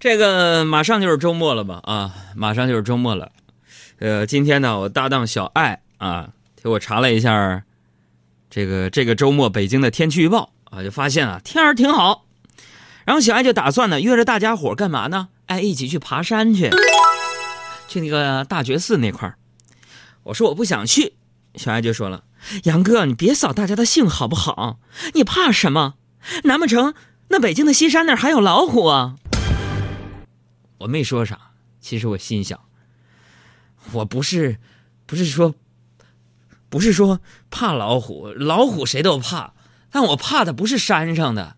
这个马上就是周末了吧？啊，马上就是周末了。呃，今天呢，我搭档小爱啊，给我查了一下这个这个周末北京的天气预报啊，就发现啊，天儿挺好。然后小爱就打算呢，约着大家伙干嘛呢？哎，一起去爬山去，去那个大觉寺那块儿。我说我不想去，小爱就说了：“杨哥，你别扫大家的兴好不好？你怕什么？难不成那北京的西山那儿还有老虎啊？”我没说啥，其实我心想，我不是，不是说，不是说怕老虎，老虎谁都怕，但我怕的不是山上的，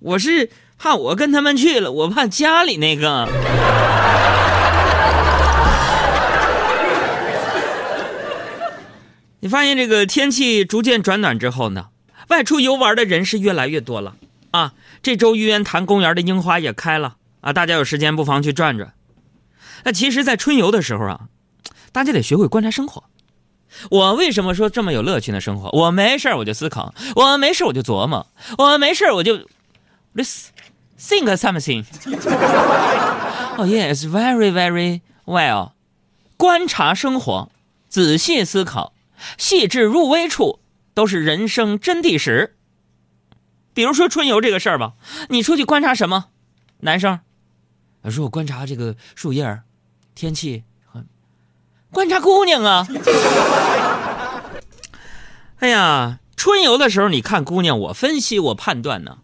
我是怕我跟他们去了，我怕家里那个。你发现这个天气逐渐转暖之后呢，外出游玩的人是越来越多了啊！这周玉渊潭公园的樱花也开了。啊，大家有时间不妨去转转。那其实，在春游的时候啊，大家得学会观察生活。我为什么说这么有乐趣呢？生活，我没事我就思考，我没事我就琢磨，我没事我就 think something。Oh yes, very very well。观察生活，仔细思考，细致入微处，都是人生真谛时。比如说春游这个事儿吧，你出去观察什么？男生。如果观察这个树叶天气，观察姑娘啊！哎呀，春游的时候你看姑娘，我分析我判断呢。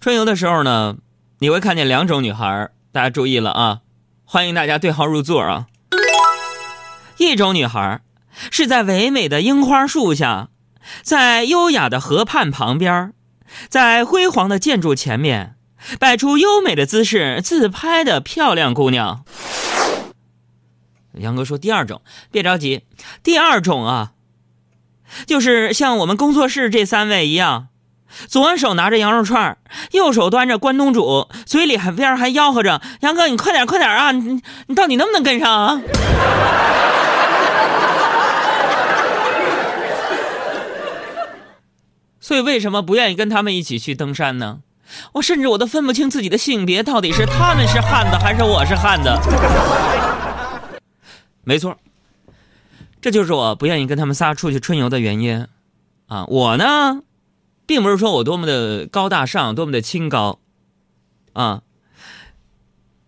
春游的时候呢，你会看见两种女孩，大家注意了啊！欢迎大家对号入座啊！一种女孩是在唯美的樱花树下，在优雅的河畔旁边，在辉煌的建筑前面。摆出优美的姿势自拍的漂亮姑娘，杨哥说：“第二种，别着急，第二种啊，就是像我们工作室这三位一样，左手拿着羊肉串，右手端着关东煮，嘴里还边还吆喝着：‘杨哥，你快点，快点啊！你你到底能不能跟上啊？’ 所以为什么不愿意跟他们一起去登山呢？”我甚至我都分不清自己的性别，到底是他们是汉子还是我是汉子？没错，这就是我不愿意跟他们仨出去春游的原因。啊，我呢，并不是说我多么的高大上，多么的清高，啊，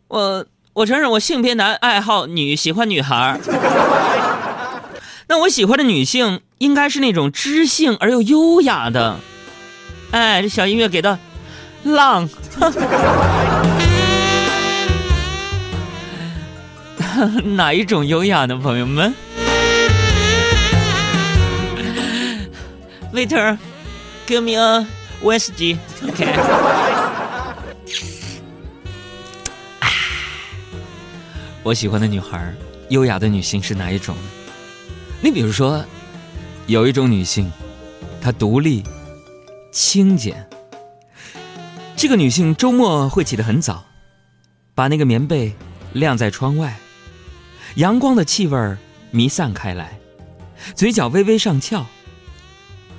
我我承认我性别男，爱好女，喜欢女孩那我喜欢的女性应该是那种知性而又优雅的。哎，这小音乐给的。浪，哪一种优雅的朋友们？Waiter，give me a whiskey。OK。我喜欢的女孩，优雅的女性是哪一种？你比如说，有一种女性，她独立、清简。这个女性周末会起得很早，把那个棉被晾在窗外，阳光的气味弥散开来，嘴角微微上翘。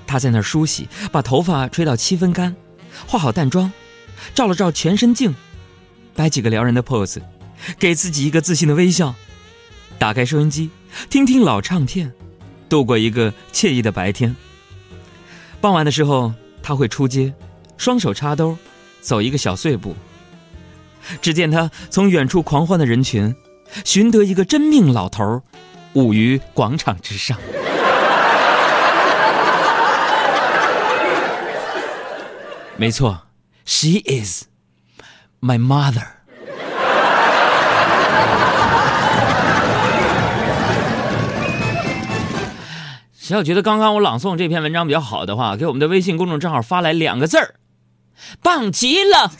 她在那儿梳洗，把头发吹到七分干，化好淡妆，照了照全身镜，摆几个撩人的 pose，给自己一个自信的微笑，打开收音机，听听老唱片，度过一个惬意的白天。傍晚的时候，她会出街，双手插兜。走一个小碎步，只见他从远处狂欢的人群，寻得一个真命老头舞于广场之上。没错，She is my mother。谁要觉得刚刚我朗诵这篇文章比较好的话，给我们的微信公众账号发来两个字儿。棒极了！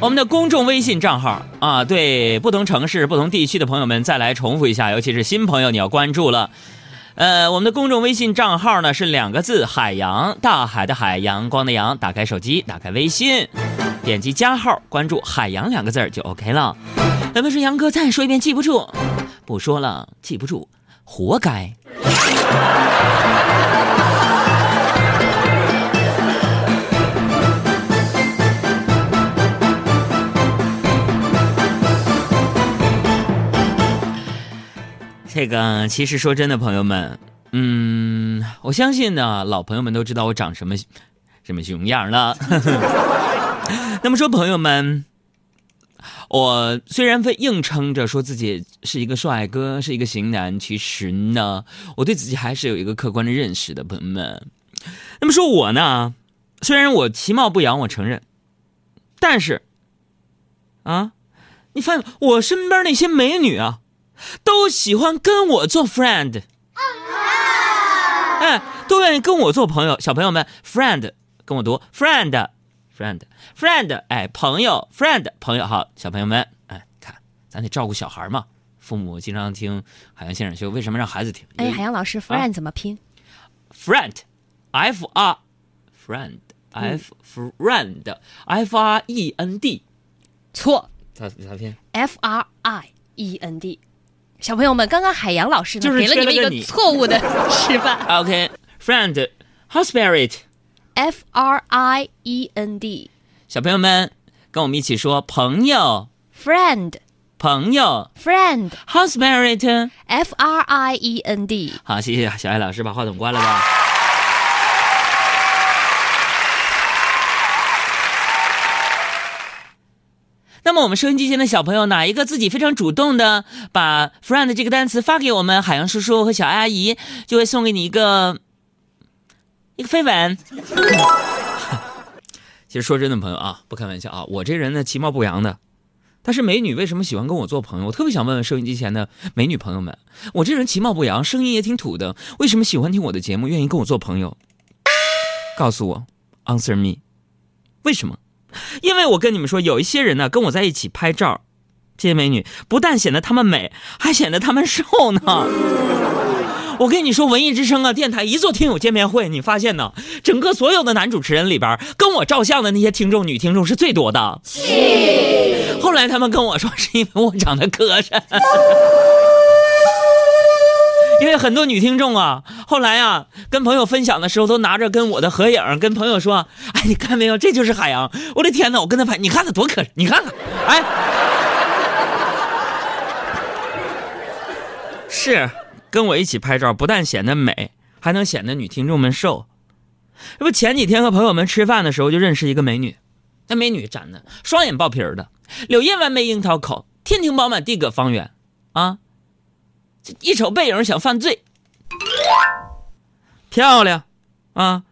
我们的公众微信账号啊，对不同城市、不同地区的朋友们再来重复一下，尤其是新朋友你要关注了。呃，我们的公众微信账号呢是两个字：海洋，大海的海，阳光的阳。打开手机，打开微信，点击加号，关注“海洋”两个字就 OK 了。咱们说杨哥再说一遍记不住？不说了，记不住，活该。这个其实说真的朋友们嗯我相信呢老朋友们都知道我长什么什么熊样了。那么说朋友们我虽然非硬撑着说自己是一个帅哥，是一个型男，其实呢，我对自己还是有一个客观的认识的，朋友们。那么说我呢，虽然我其貌不扬，我承认，但是，啊，你发现我身边那些美女啊，都喜欢跟我做 friend，哎，都愿意跟我做朋友。小朋友们，friend 跟我读 friend friend，friend，friend，哎，朋友，friend，朋友好。小朋友们，哎，看，咱得照顾小孩嘛。父母经常听海洋现场秀，为什么让孩子听？哎，海洋老师，friend 怎么拼？friend。F R friend F friend F R E N D 错，咋咋拼？F R I E N D 小朋友们，刚刚海洋老师呢给了你们一个错误的示范。OK friend how spell it F R I E N D 小朋友们跟我们一起说朋友。Friend 朋友。Friend how spell it F R I E N D 好，谢谢小艾老师，把话筒关了吧。那么我们收音机前的小朋友，哪一个自己非常主动的把 friend 这个单词发给我们？海洋叔叔和小艾阿姨，就会送给你一个一个飞吻。其实说真的，朋友啊，不开玩笑啊，我这人呢其貌不扬的，但是美女为什么喜欢跟我做朋友？我特别想问问收音机前的美女朋友们，我这人其貌不扬，声音也挺土的，为什么喜欢听我的节目，愿意跟我做朋友？告诉我，answer me，为什么？因为我跟你们说，有一些人呢，跟我在一起拍照，这些美女不但显得她们美，还显得她们瘦呢。我跟你说，文艺之声啊，电台一做听友见面会，你发现呢，整个所有的男主持人里边，跟我照相的那些听众女听众是最多的。后来他们跟我说，是因为我长得磕碜。因为很多女听众啊，后来啊，跟朋友分享的时候，都拿着跟我的合影，跟朋友说：“哎，你看没有，这就是海洋。”我的天哪，我跟他拍，你看他多可爱，你看看，哎，是跟我一起拍照，不但显得美，还能显得女听众们瘦。这不前几天和朋友们吃饭的时候，就认识一个美女，那美女长得双眼爆皮儿的，柳叶弯眉樱桃口，天庭饱满地阁方圆，啊。这一瞅背影想犯罪，漂亮，啊，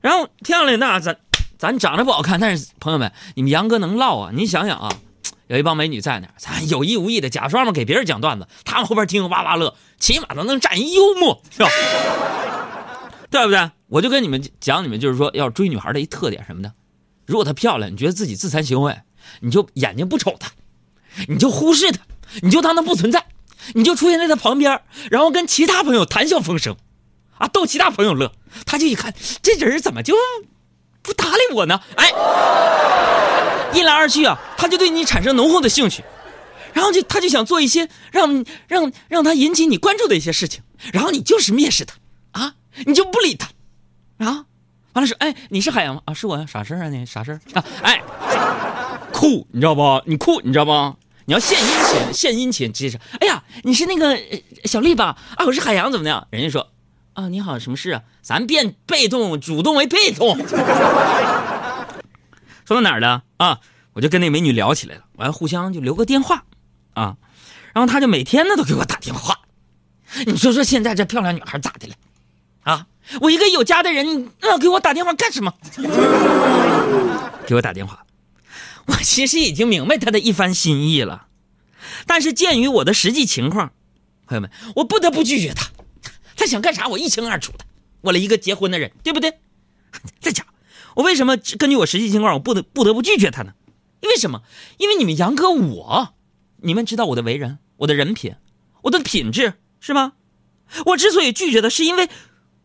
然后漂亮那咱咱长得不好看，但是朋友们，你们杨哥能唠啊？你想想啊，有一帮美女在那儿，咱有意无意的假装嘛给别人讲段子，他们后边听哇哇乐，起码都能占一幽默，是吧？对不对？我就跟你们讲，你们就是说要追女孩的一特点什么的，如果她漂亮，你觉得自己自惭形秽，你就眼睛不瞅她，你就忽视她，你就当她不存在。你就出现在她旁边，然后跟其他朋友谈笑风生，啊，逗其他朋友乐。他就一看，这人怎么就不搭理我呢？哎，一来二去啊，他就对你产生浓厚的兴趣，然后就他就想做一些让让让他引起你关注的一些事情，然后你就是蔑视他，啊，你就不理他，啊，完了说，哎，你是海洋吗？啊，是我呀，啥事啊你？啥事啊？哎，酷，你知道不？你酷，你知道不？你要献殷勤，献殷勤，直接说：“哎呀，你是那个小丽吧？啊，我是海洋，怎么样？”人家说：“啊，你好，什么事啊？”咱变被动，主动为被动。说到哪儿了啊？我就跟那美女聊起来了，完互相就留个电话，啊，然后她就每天呢都给我打电话。你说说现在这漂亮女孩咋的了？啊，我一个有家的人，那给我打电话干什么？给我打电话。我其实已经明白他的一番心意了，但是鉴于我的实际情况，朋友们，我不得不拒绝他。他想干啥，我一清二楚的。我了一个结婚的人，对不对？再讲，我为什么根据我实际情况，我不得不得不拒绝他呢？因为什么？因为你们杨哥我，你们知道我的为人，我的人品，我的品质，是吗？我之所以拒绝的是因为，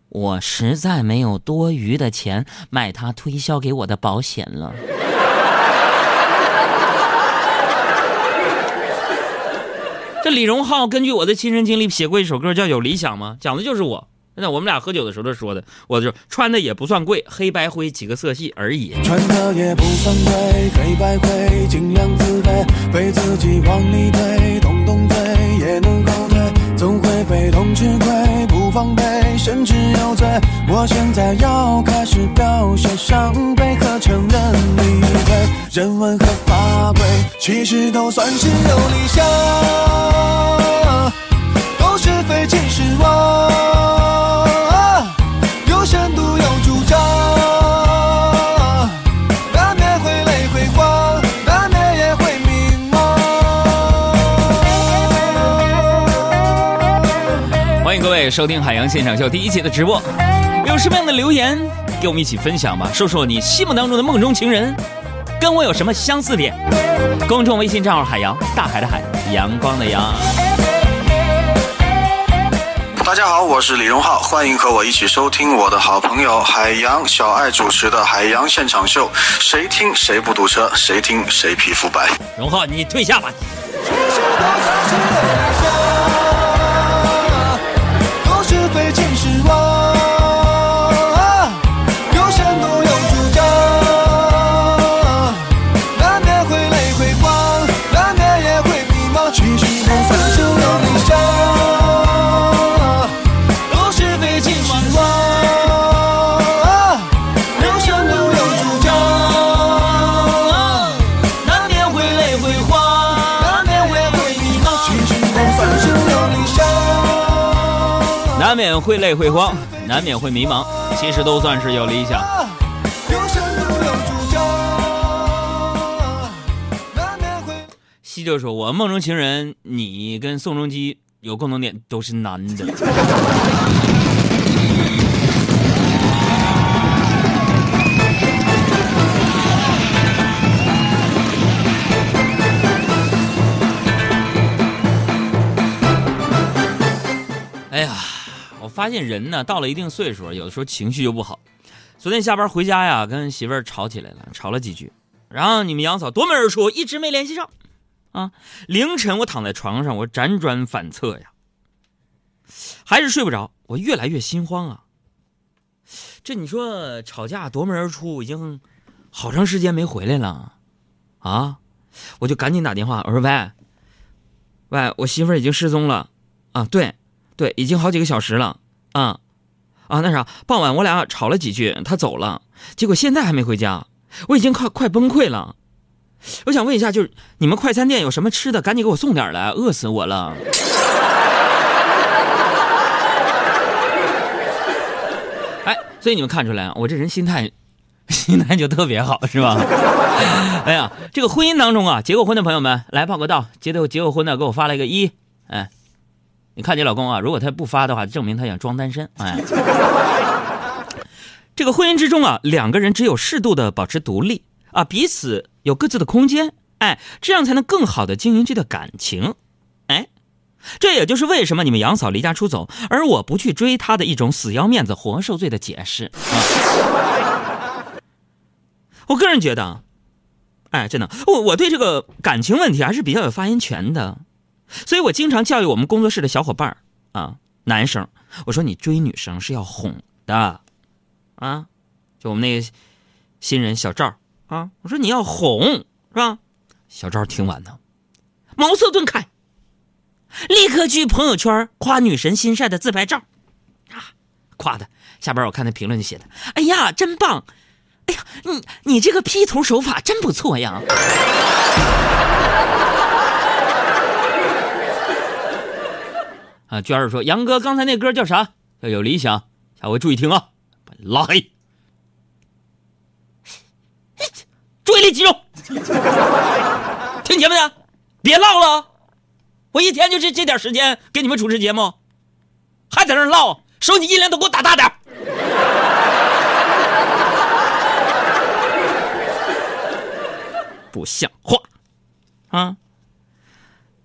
我实在没有多余的钱买他推销给我的保险了。这李荣浩根据我的亲身经历写过一首歌，叫《有理想吗》，讲的就是我。那我们俩喝酒的时候都说的，我就穿的也不算贵，黑白灰几个色系而已。穿的也不算贵，黑白灰，尽量自卑，被自己往里推，动动嘴也能后退。总会被动吃亏，不防备，甚至有罪。我现在要开始表现伤悲和承认理亏，人文和法规，其实都算是有理想，都是非其实妄，欢迎各位收听海洋现场秀第一期的直播。有什么样的留言，给我们一起分享吧，说说你心目当中的梦中情人，跟我有什么相似点？公众微信账号海洋，大海的海，阳光的阳。大家好，我是李荣浩，欢迎和我一起收听我的好朋友海洋小爱主持的《海洋现场秀》，谁听谁不堵车，谁听谁皮肤白。荣浩，你退下吧。免会累会慌，难免会迷茫，其实都算是有理想。西就说：“我梦中情人，你跟宋仲基有共同点，都是男的。”哎呀，我发现人呢，到了一定岁数，有的时候情绪就不好。昨天下班回家呀，跟媳妇儿吵起来了，吵了几句，然后你们杨嫂夺门而出，一直没联系上。啊，凌晨我躺在床上，我辗转反侧呀，还是睡不着，我越来越心慌啊。这你说吵架夺门而出，已经好长时间没回来了，啊，我就赶紧打电话，我说喂，喂，我媳妇儿已经失踪了，啊，对，对，已经好几个小时了，啊，啊，那啥，傍晚我俩吵了几句，他走了，结果现在还没回家，我已经快快崩溃了。我想问一下，就是你们快餐店有什么吃的，赶紧给我送点来，饿死我了。哎，所以你们看出来，我这人心态，心态就特别好，是吧？哎呀，这个婚姻当中啊，结过婚的朋友们来报个到，结的结过婚的给我发了一个一，哎，看你老公啊，如果他不发的话，证明他想装单身，哎。这个婚姻之中啊，两个人只有适度的保持独立啊，彼此有各自的空间，哎，这样才能更好的经营这段感情，哎，这也就是为什么你们杨嫂离家出走，而我不去追她的一种死要面子活受罪的解释啊。我个人觉得，哎，真的，我我对这个感情问题还是比较有发言权的，所以我经常教育我们工作室的小伙伴啊，男生，我说你追女生是要哄的，啊，就我们那个新人小赵啊，我说你要哄是吧？小赵听完呢，茅塞顿开，立刻去朋友圈夸女神新晒的自拍照，啊，夸的。下边我看那评论就写的，哎呀，真棒！哎呀，你你这个 P 图手法真不错呀。啊，娟儿说：“杨哥，刚才那歌叫啥？要有理想。下回注意听啊，把你拉黑。注意力集中，听节目的，别唠了。我一天就这这点时间给你们主持节目，还在那唠，手机音量都给我打大点不像话啊！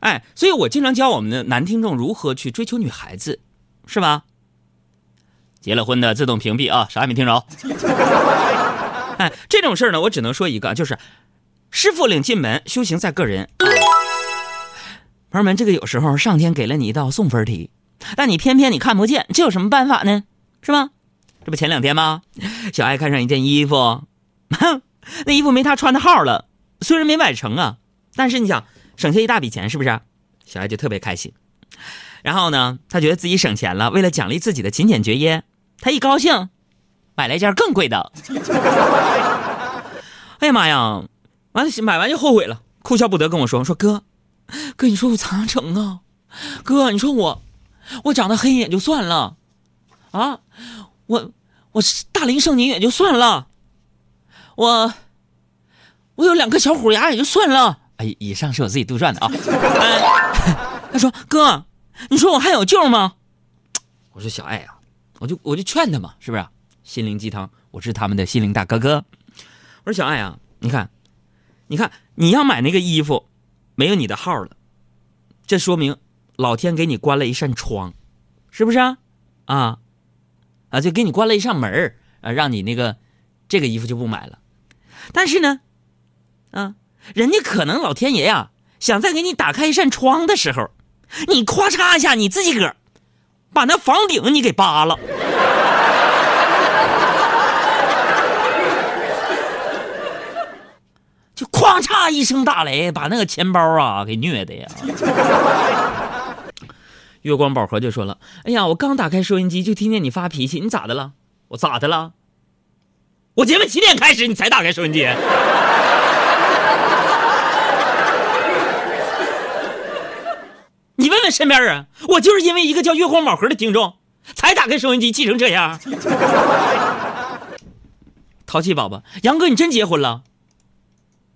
哎，所以我经常教我们的男听众如何去追求女孩子，是吧？结了婚的自动屏蔽啊，啥也没听着。哎，这种事儿呢，我只能说一个，就是师傅领进门，修行在个人。朋友们，这个有时候上天给了你一道送分题，但你偏偏你看不见，这有什么办法呢？是吧？这不前两天吗？小爱看上一件衣服，哼那衣服没她穿的号了，虽然没买成啊，但是你想省下一大笔钱，是不是？小爱就特别开心。然后呢，他觉得自己省钱了，为了奖励自己的勤俭节约，他一高兴，买了一件更贵的。哎呀妈呀！完了，买完就后悔了，哭笑不得跟我说：“说哥，哥，你说我咋整啊？哥，你说我，我长得黑也就算了，啊，我我大龄剩女也就算了，我我有两颗小虎牙也就算了。哎，以上是我自己杜撰的啊。他说：哥，你说我还有救吗？我说小爱啊，我就我就劝他嘛，是不是？心灵鸡汤，我是他们的心灵大哥哥。我说小爱啊，你看。你看，你要买那个衣服，没有你的号了，这说明老天给你关了一扇窗，是不是啊？啊，啊，就给你关了一扇门啊，让你那个这个衣服就不买了。但是呢，啊，人家可能老天爷呀，想再给你打开一扇窗的时候，你咔嚓一下，你自己个儿把那房顶你给扒了。就哐嚓一声大雷，把那个钱包啊给虐的呀！月光宝盒就说了：“哎呀，我刚打开收音机就听见你发脾气，你咋的了？我咋的了？我节目几点开始你才打开收音机？身边人，我就是因为一个叫月光宝盒的听众才打开收音机，气成这样。淘气宝宝，杨哥，你真结婚了？”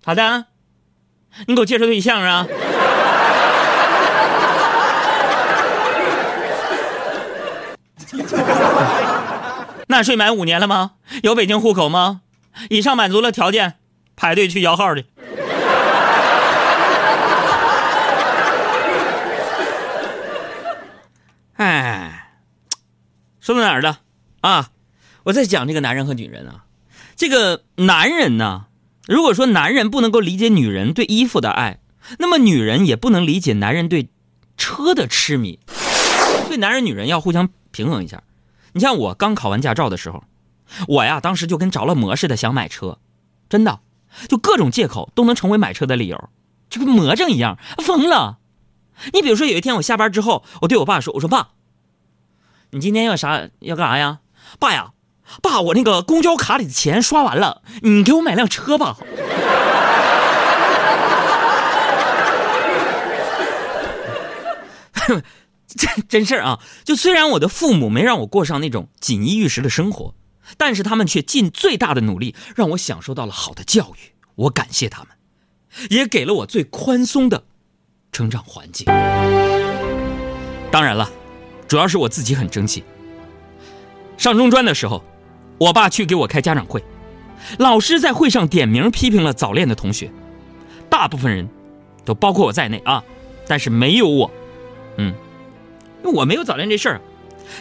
好的，你给我介绍对象啊！纳税满五年了吗？有北京户口吗？以上满足了条件，排队去摇号去。哎，说到哪儿了啊？我在讲这个男人和女人啊，这个男人呢？如果说男人不能够理解女人对衣服的爱，那么女人也不能理解男人对车的痴迷。所以男人女人要互相平衡一下。你像我刚考完驾照的时候，我呀当时就跟着了魔似的想买车，真的，就各种借口都能成为买车的理由，就跟魔怔一样，疯了。你比如说有一天我下班之后，我对我爸说：“我说爸，你今天要啥要干啥呀？爸呀。”爸，我那个公交卡里的钱刷完了，你给我买辆车吧。真 真事儿啊！就虽然我的父母没让我过上那种锦衣玉食的生活，但是他们却尽最大的努力让我享受到了好的教育。我感谢他们，也给了我最宽松的成长环境。当然了，主要是我自己很争气。上中专的时候。我爸去给我开家长会，老师在会上点名批评了早恋的同学，大部分人，都包括我在内啊，但是没有我，嗯，我没有早恋这事儿。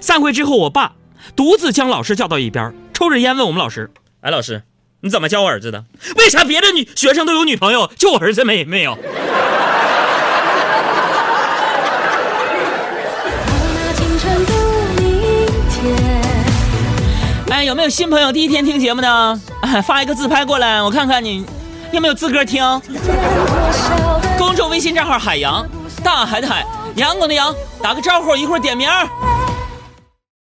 散会之后，我爸独自将老师叫到一边，抽着烟问我们老师：“哎，老师，你怎么教我儿子的？为啥别的女学生都有女朋友，就我儿子没没有？”有没有新朋友第一天听节目的？发一个自拍过来，我看看你有没有资格听。公众微信账号海洋，大海的海，阳光的阳，打个招呼，一会儿点名。